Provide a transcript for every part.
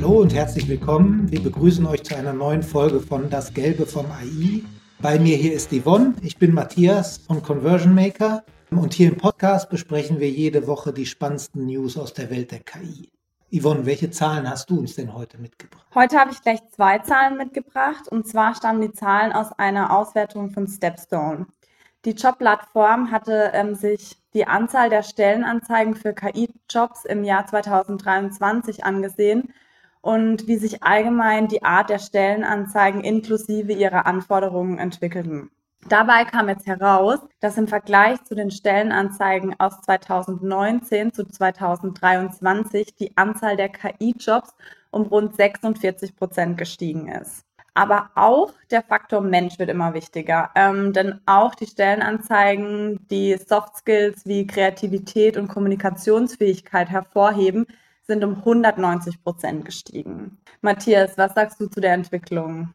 Hallo und herzlich willkommen. Wir begrüßen euch zu einer neuen Folge von Das Gelbe vom AI. Bei mir hier ist Yvonne, ich bin Matthias von Conversion Maker und hier im Podcast besprechen wir jede Woche die spannendsten News aus der Welt der KI. Yvonne, welche Zahlen hast du uns denn heute mitgebracht? Heute habe ich gleich zwei Zahlen mitgebracht und zwar stammen die Zahlen aus einer Auswertung von Stepstone. Die Jobplattform hatte ähm, sich die Anzahl der Stellenanzeigen für KI-Jobs im Jahr 2023 angesehen und wie sich allgemein die Art der Stellenanzeigen inklusive ihrer Anforderungen entwickelten. Dabei kam jetzt heraus, dass im Vergleich zu den Stellenanzeigen aus 2019 zu 2023 die Anzahl der KI-Jobs um rund 46 Prozent gestiegen ist. Aber auch der Faktor Mensch wird immer wichtiger, ähm, denn auch die Stellenanzeigen, die Soft Skills wie Kreativität und Kommunikationsfähigkeit hervorheben, sind um 190 Prozent gestiegen. Matthias, was sagst du zu der Entwicklung?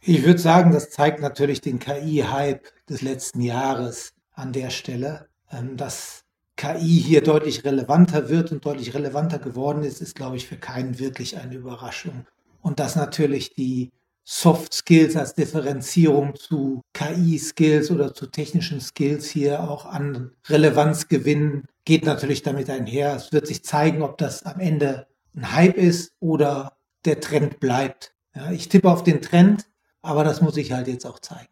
Ich würde sagen, das zeigt natürlich den KI-Hype des letzten Jahres an der Stelle. Ähm, dass KI hier deutlich relevanter wird und deutlich relevanter geworden ist, ist, glaube ich, für keinen wirklich eine Überraschung. Und dass natürlich die Soft Skills als Differenzierung zu KI-Skills oder zu technischen Skills hier auch an Relevanz gewinnen, geht natürlich damit einher. Es wird sich zeigen, ob das am Ende ein Hype ist oder der Trend bleibt. Ja, ich tippe auf den Trend, aber das muss ich halt jetzt auch zeigen.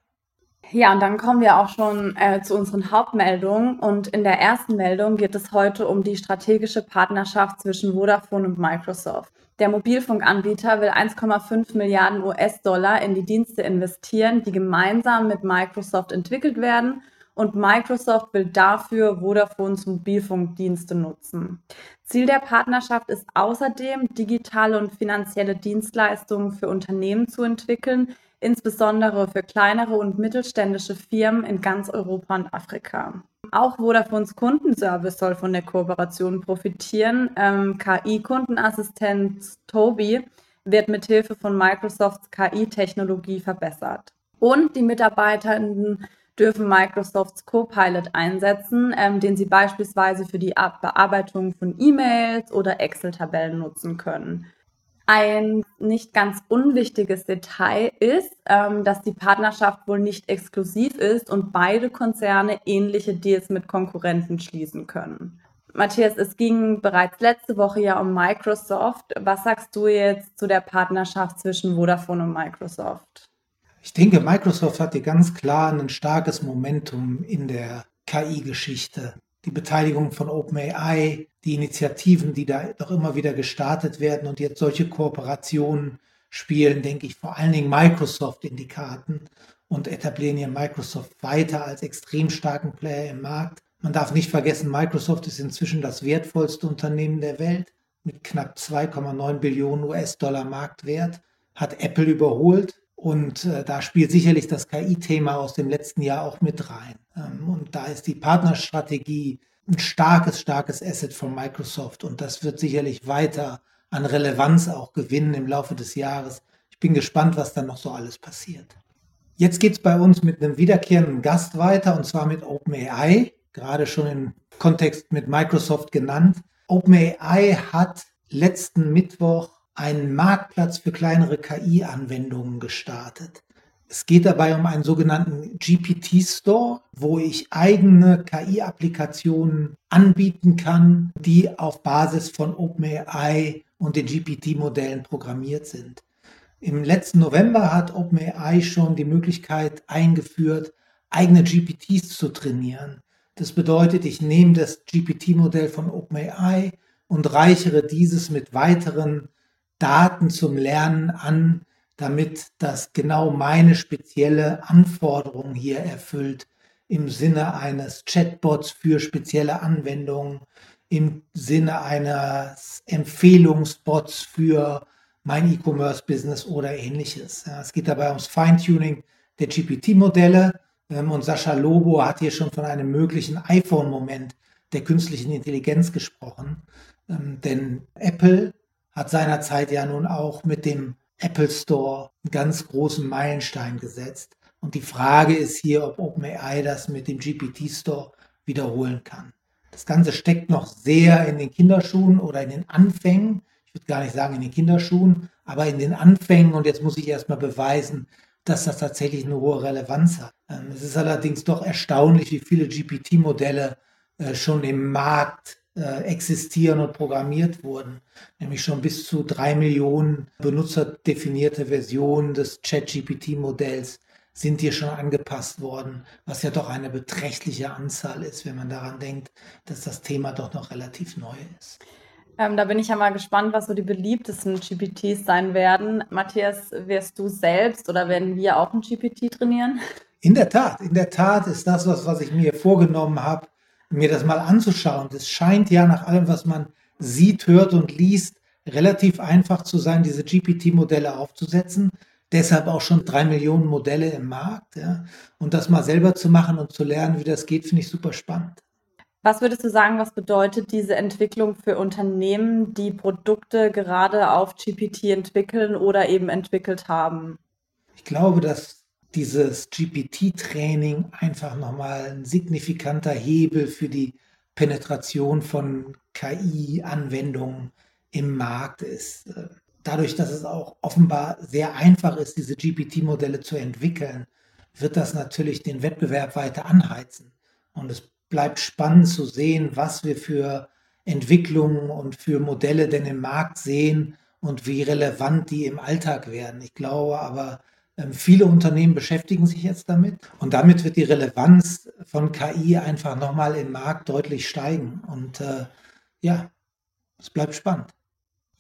Ja, und dann kommen wir auch schon äh, zu unseren Hauptmeldungen. Und in der ersten Meldung geht es heute um die strategische Partnerschaft zwischen Vodafone und Microsoft. Der Mobilfunkanbieter will 1,5 Milliarden US-Dollar in die Dienste investieren, die gemeinsam mit Microsoft entwickelt werden. Und Microsoft will dafür Vodafones Mobilfunkdienste nutzen. Ziel der Partnerschaft ist außerdem, digitale und finanzielle Dienstleistungen für Unternehmen zu entwickeln, insbesondere für kleinere und mittelständische Firmen in ganz Europa und Afrika. Auch Vodafones Kundenservice soll von der Kooperation profitieren. Ähm, KI-Kundenassistent Toby wird mithilfe von Microsofts KI-Technologie verbessert. Und die Mitarbeitenden dürfen Microsofts Copilot einsetzen, ähm, den sie beispielsweise für die Bearbeitung von E-Mails oder Excel-Tabellen nutzen können. Ein nicht ganz unwichtiges Detail ist, ähm, dass die Partnerschaft wohl nicht exklusiv ist und beide Konzerne ähnliche Deals mit Konkurrenten schließen können. Matthias, es ging bereits letzte Woche ja um Microsoft. Was sagst du jetzt zu der Partnerschaft zwischen Vodafone und Microsoft? Ich denke, Microsoft hat hier ganz klar ein starkes Momentum in der KI-Geschichte die Beteiligung von OpenAI, die Initiativen, die da doch immer wieder gestartet werden und jetzt solche Kooperationen spielen, denke ich, vor allen Dingen Microsoft in die Karten und etablieren hier Microsoft weiter als extrem starken Player im Markt. Man darf nicht vergessen, Microsoft ist inzwischen das wertvollste Unternehmen der Welt mit knapp 2,9 Billionen US-Dollar Marktwert, hat Apple überholt und äh, da spielt sicherlich das KI-Thema aus dem letzten Jahr auch mit rein. Ähm, und da ist die Partnerstrategie ein starkes, starkes Asset von Microsoft. Und das wird sicherlich weiter an Relevanz auch gewinnen im Laufe des Jahres. Ich bin gespannt, was dann noch so alles passiert. Jetzt geht es bei uns mit einem wiederkehrenden Gast weiter, und zwar mit OpenAI, gerade schon im Kontext mit Microsoft genannt. OpenAI hat letzten Mittwoch einen Marktplatz für kleinere KI-Anwendungen gestartet. Es geht dabei um einen sogenannten GPT-Store, wo ich eigene KI-Applikationen anbieten kann, die auf Basis von OpenAI und den GPT-Modellen programmiert sind. Im letzten November hat OpenAI schon die Möglichkeit eingeführt, eigene GPTs zu trainieren. Das bedeutet, ich nehme das GPT-Modell von OpenAI und reichere dieses mit weiteren Daten zum Lernen an, damit das genau meine spezielle Anforderung hier erfüllt im Sinne eines Chatbots für spezielle Anwendungen, im Sinne eines Empfehlungsbots für mein E-Commerce-Business oder ähnliches. Es geht dabei ums Feintuning der GPT-Modelle ähm, und Sascha Lobo hat hier schon von einem möglichen iPhone-Moment der künstlichen Intelligenz gesprochen. Ähm, denn Apple hat seinerzeit ja nun auch mit dem Apple Store einen ganz großen Meilenstein gesetzt. Und die Frage ist hier, ob OpenAI das mit dem GPT Store wiederholen kann. Das Ganze steckt noch sehr in den Kinderschuhen oder in den Anfängen. Ich würde gar nicht sagen in den Kinderschuhen, aber in den Anfängen. Und jetzt muss ich erstmal beweisen, dass das tatsächlich eine hohe Relevanz hat. Ähm, es ist allerdings doch erstaunlich, wie viele GPT-Modelle äh, schon im Markt existieren und programmiert wurden. Nämlich schon bis zu drei Millionen benutzerdefinierte Versionen des ChatGPT-Modells sind hier schon angepasst worden, was ja doch eine beträchtliche Anzahl ist, wenn man daran denkt, dass das Thema doch noch relativ neu ist. Ähm, da bin ich ja mal gespannt, was so die beliebtesten GPTs sein werden. Matthias, wirst du selbst oder werden wir auch ein GPT trainieren? In der Tat, in der Tat ist das was, was ich mir vorgenommen habe, mir das mal anzuschauen. Es scheint ja nach allem, was man sieht, hört und liest, relativ einfach zu sein, diese GPT-Modelle aufzusetzen. Deshalb auch schon drei Millionen Modelle im Markt. Ja. Und das mal selber zu machen und zu lernen, wie das geht, finde ich super spannend. Was würdest du sagen, was bedeutet diese Entwicklung für Unternehmen, die Produkte gerade auf GPT entwickeln oder eben entwickelt haben? Ich glaube, dass dieses GPT-Training einfach nochmal ein signifikanter Hebel für die Penetration von KI-Anwendungen im Markt ist. Dadurch, dass es auch offenbar sehr einfach ist, diese GPT-Modelle zu entwickeln, wird das natürlich den Wettbewerb weiter anheizen. Und es bleibt spannend zu sehen, was wir für Entwicklungen und für Modelle denn im Markt sehen und wie relevant die im Alltag werden. Ich glaube aber, viele Unternehmen beschäftigen sich jetzt damit und damit wird die Relevanz von KI einfach nochmal im Markt deutlich steigen. Und äh, ja, es bleibt spannend.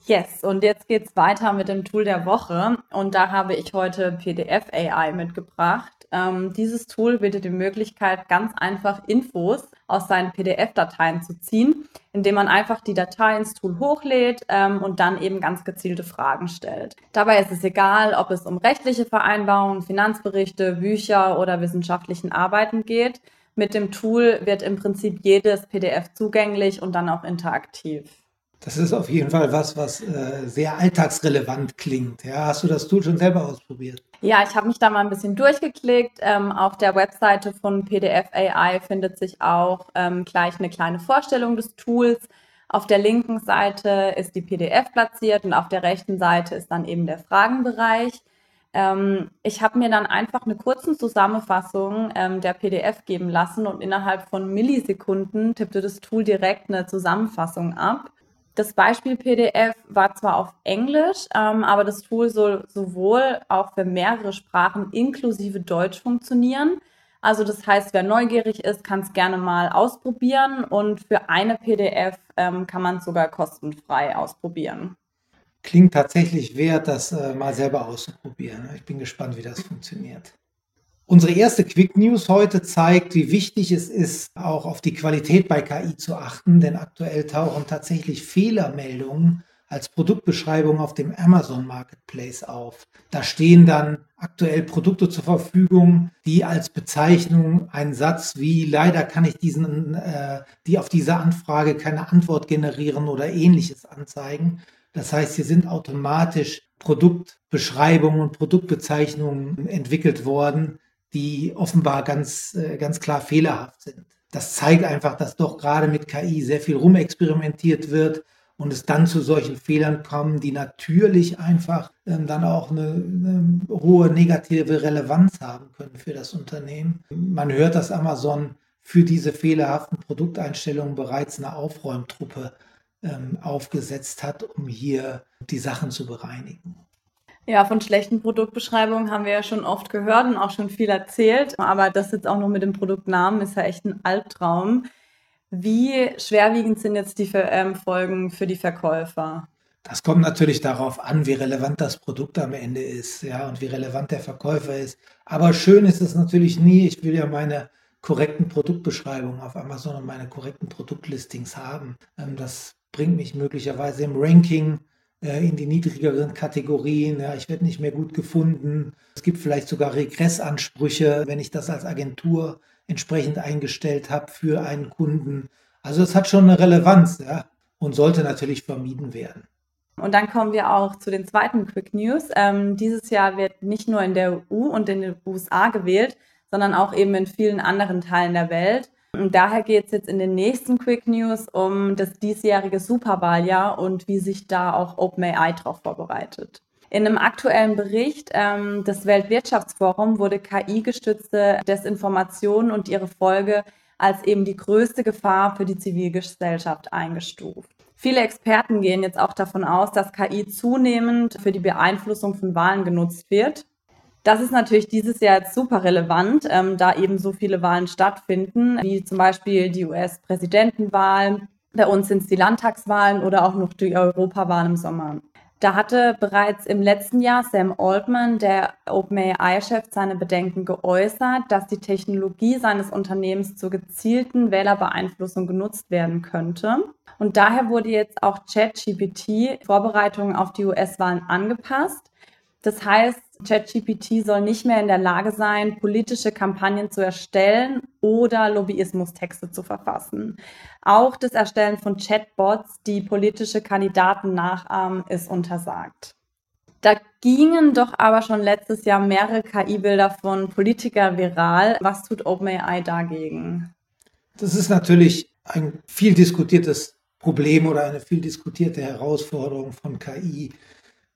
Yes, und jetzt geht's weiter mit dem Tool der Woche. Und da habe ich heute PDF AI mitgebracht. Ähm, dieses Tool bietet die Möglichkeit, ganz einfach Infos aus seinen PDF-Dateien zu ziehen, indem man einfach die Datei ins Tool hochlädt ähm, und dann eben ganz gezielte Fragen stellt. Dabei ist es egal, ob es um rechtliche Vereinbarungen, Finanzberichte, Bücher oder wissenschaftlichen Arbeiten geht. Mit dem Tool wird im Prinzip jedes PDF zugänglich und dann auch interaktiv. Das ist auf jeden Fall was, was äh, sehr alltagsrelevant klingt. Ja, hast du das Tool schon selber ausprobiert? Ja, ich habe mich da mal ein bisschen durchgeklickt. Ähm, auf der Webseite von PDF AI findet sich auch ähm, gleich eine kleine Vorstellung des Tools. Auf der linken Seite ist die PDF platziert und auf der rechten Seite ist dann eben der Fragenbereich. Ähm, ich habe mir dann einfach eine kurze Zusammenfassung ähm, der PDF geben lassen und innerhalb von Millisekunden tippte das Tool direkt eine Zusammenfassung ab. Das Beispiel-PDF war zwar auf Englisch, ähm, aber das Tool soll sowohl auch für mehrere Sprachen inklusive Deutsch funktionieren. Also das heißt, wer neugierig ist, kann es gerne mal ausprobieren und für eine PDF ähm, kann man es sogar kostenfrei ausprobieren. Klingt tatsächlich wert, das äh, mal selber auszuprobieren. Ich bin gespannt, wie das funktioniert. Unsere erste Quick News heute zeigt, wie wichtig es ist, auch auf die Qualität bei KI zu achten, denn aktuell tauchen tatsächlich Fehlermeldungen als Produktbeschreibung auf dem Amazon Marketplace auf. Da stehen dann aktuell Produkte zur Verfügung, die als Bezeichnung einen Satz wie leider kann ich diesen, äh, die auf diese Anfrage keine Antwort generieren oder ähnliches anzeigen. Das heißt, hier sind automatisch Produktbeschreibungen und Produktbezeichnungen entwickelt worden, die offenbar ganz, äh, ganz klar fehlerhaft sind. Das zeigt einfach, dass doch gerade mit KI sehr viel rumexperimentiert wird und es dann zu solchen Fehlern kommen, die natürlich einfach ähm, dann auch eine, eine, hohe negative Relevanz haben können für das Unternehmen. Man hört, dass Amazon für diese fehlerhaften Produkteinstellungen bereits eine Aufräumtruppe ähm, aufgesetzt hat, um hier die Sachen zu bereinigen. Ja, von schlechten Produktbeschreibungen haben wir ja schon oft gehört und auch schon viel erzählt. Aber das jetzt auch noch mit dem Produktnamen ist ja echt ein Albtraum. Wie schwerwiegend sind jetzt die ähm, Folgen für die Verkäufer? Das kommt natürlich darauf an, wie relevant das Produkt am Ende ist, ja, und wie relevant der Verkäufer ist. Aber schön ist es natürlich nie. Ich will ja meine korrekten Produktbeschreibungen auf Amazon und meine korrekten Produktlistings haben. Ähm, das bringt mich möglicherweise im Ranking in die niedrigeren Kategorien. Ja, ich werde nicht mehr gut gefunden. Es gibt vielleicht sogar Regressansprüche, wenn ich das als Agentur entsprechend eingestellt habe für einen Kunden. Also es hat schon eine Relevanz ja, und sollte natürlich vermieden werden. Und dann kommen wir auch zu den zweiten Quick News. Ähm, dieses Jahr wird nicht nur in der EU und in den USA gewählt, sondern auch eben in vielen anderen Teilen der Welt. Und daher geht es jetzt in den nächsten Quick News um das diesjährige Superwahljahr und wie sich da auch OpenAI darauf vorbereitet. In einem aktuellen Bericht ähm, des Weltwirtschaftsforums wurde KI-gestützte Desinformation und ihre Folge als eben die größte Gefahr für die Zivilgesellschaft eingestuft. Viele Experten gehen jetzt auch davon aus, dass KI zunehmend für die Beeinflussung von Wahlen genutzt wird. Das ist natürlich dieses Jahr jetzt super relevant, ähm, da eben so viele Wahlen stattfinden, wie zum Beispiel die US-Präsidentenwahl. Bei uns sind es die Landtagswahlen oder auch noch die Europawahl im Sommer. Da hatte bereits im letzten Jahr Sam Altman, der OpenAI-Chef, seine Bedenken geäußert, dass die Technologie seines Unternehmens zur gezielten Wählerbeeinflussung genutzt werden könnte. Und daher wurde jetzt auch ChatGPT Vorbereitungen auf die US-Wahlen angepasst. Das heißt, ChatGPT soll nicht mehr in der Lage sein, politische Kampagnen zu erstellen oder Lobbyismustexte zu verfassen. Auch das Erstellen von Chatbots, die politische Kandidaten nachahmen, ist untersagt. Da gingen doch aber schon letztes Jahr mehrere KI-Bilder von Politikern viral. Was tut OpenAI dagegen? Das ist natürlich ein viel diskutiertes Problem oder eine viel diskutierte Herausforderung von KI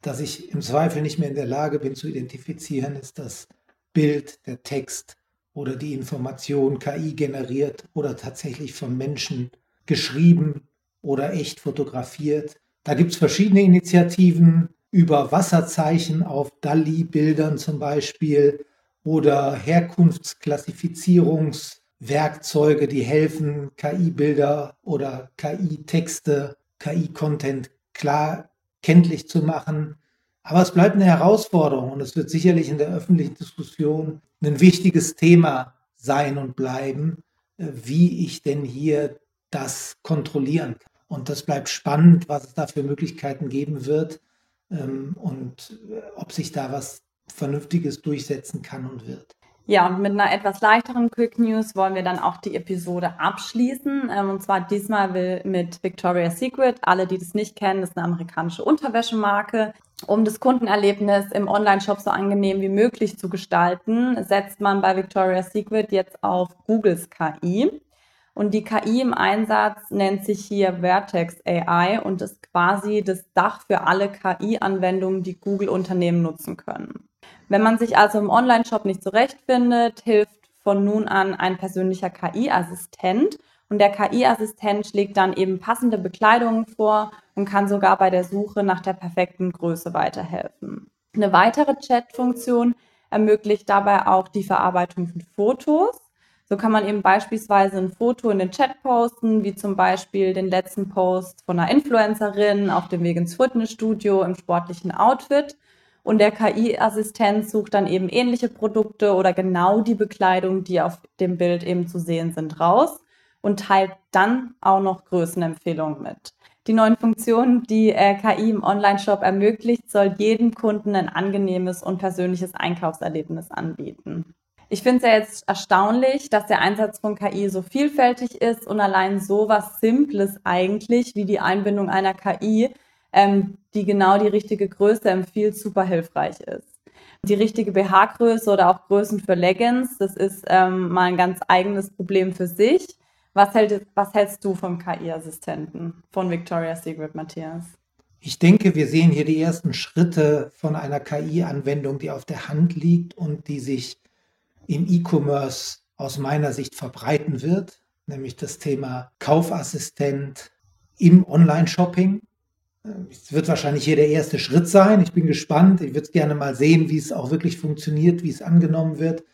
dass ich im Zweifel nicht mehr in der Lage bin zu identifizieren, ist das Bild, der Text oder die Information KI generiert oder tatsächlich von Menschen geschrieben oder echt fotografiert. Da gibt es verschiedene Initiativen über Wasserzeichen auf DALI-Bildern zum Beispiel oder Herkunftsklassifizierungswerkzeuge, die helfen, KI-Bilder oder KI-Texte, KI-Content klar kenntlich zu machen. Aber es bleibt eine Herausforderung und es wird sicherlich in der öffentlichen Diskussion ein wichtiges Thema sein und bleiben, äh, wie ich denn hier das kontrollieren kann. Und das bleibt spannend, was es da für Möglichkeiten geben wird ähm, und äh, ob sich da was Vernünftiges durchsetzen kann und wird. Ja, und mit einer etwas leichteren Quick News wollen wir dann auch die Episode abschließen. Ähm, und zwar diesmal mit Victoria's Secret. Alle, die das nicht kennen, ist eine amerikanische Unterwäschemarke. Um das Kundenerlebnis im Online-Shop so angenehm wie möglich zu gestalten, setzt man bei Victoria's Secret jetzt auf Googles KI. Und die KI im Einsatz nennt sich hier Vertex AI und ist quasi das Dach für alle KI-Anwendungen, die Google-Unternehmen nutzen können. Wenn man sich also im Online-Shop nicht zurechtfindet, hilft von nun an ein persönlicher KI-Assistent. Und der KI-Assistent schlägt dann eben passende Bekleidungen vor und kann sogar bei der Suche nach der perfekten Größe weiterhelfen. Eine weitere Chat-Funktion ermöglicht dabei auch die Verarbeitung von Fotos. So kann man eben beispielsweise ein Foto in den Chat posten, wie zum Beispiel den letzten Post von einer Influencerin auf dem Weg ins Fitnessstudio im sportlichen Outfit. Und der KI-Assistent sucht dann eben ähnliche Produkte oder genau die Bekleidung, die auf dem Bild eben zu sehen sind, raus und teilt dann auch noch Größenempfehlungen mit. Die neuen Funktionen, die äh, KI im Online-Shop ermöglicht, soll jedem Kunden ein angenehmes und persönliches Einkaufserlebnis anbieten. Ich finde es ja jetzt erstaunlich, dass der Einsatz von KI so vielfältig ist und allein so was Simples eigentlich wie die Einbindung einer KI ähm, die genau die richtige Größe empfiehlt, super hilfreich ist. Die richtige BH-Größe oder auch Größen für Leggings, das ist ähm, mal ein ganz eigenes Problem für sich. Was, hält, was hältst du vom KI-Assistenten von Victoria's Secret, Matthias? Ich denke, wir sehen hier die ersten Schritte von einer KI-Anwendung, die auf der Hand liegt und die sich im E-Commerce aus meiner Sicht verbreiten wird, nämlich das Thema Kaufassistent im Online-Shopping. Es wird wahrscheinlich hier der erste Schritt sein. Ich bin gespannt. Ich würde gerne mal sehen, wie es auch wirklich funktioniert, wie es angenommen wird.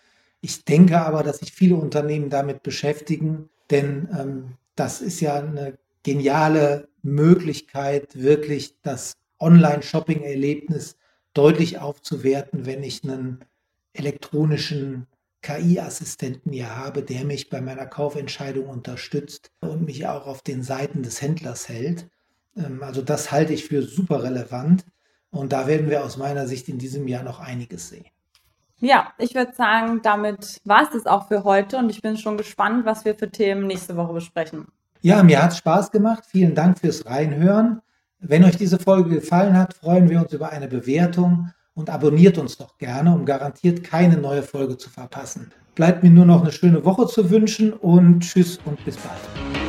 Ich denke aber, dass sich viele Unternehmen damit beschäftigen, denn ähm, das ist ja eine geniale Möglichkeit, wirklich das Online-Shopping-Erlebnis deutlich aufzuwerten, wenn ich einen elektronischen KI-Assistenten hier habe, der mich bei meiner Kaufentscheidung unterstützt und mich auch auf den Seiten des Händlers hält. Ähm, also das halte ich für super relevant und da werden wir aus meiner Sicht in diesem Jahr noch einiges sehen. Ja, ich würde sagen, damit war es das auch für heute und ich bin schon gespannt, was wir für Themen nächste Woche besprechen. Ja, mir hat es Spaß gemacht. Vielen Dank fürs Reinhören. Wenn euch diese Folge gefallen hat, freuen wir uns über eine Bewertung und abonniert uns doch gerne, um garantiert keine neue Folge zu verpassen. bleibt mir nur noch eine schöne Woche zu wünschen und tschüss und bis bald.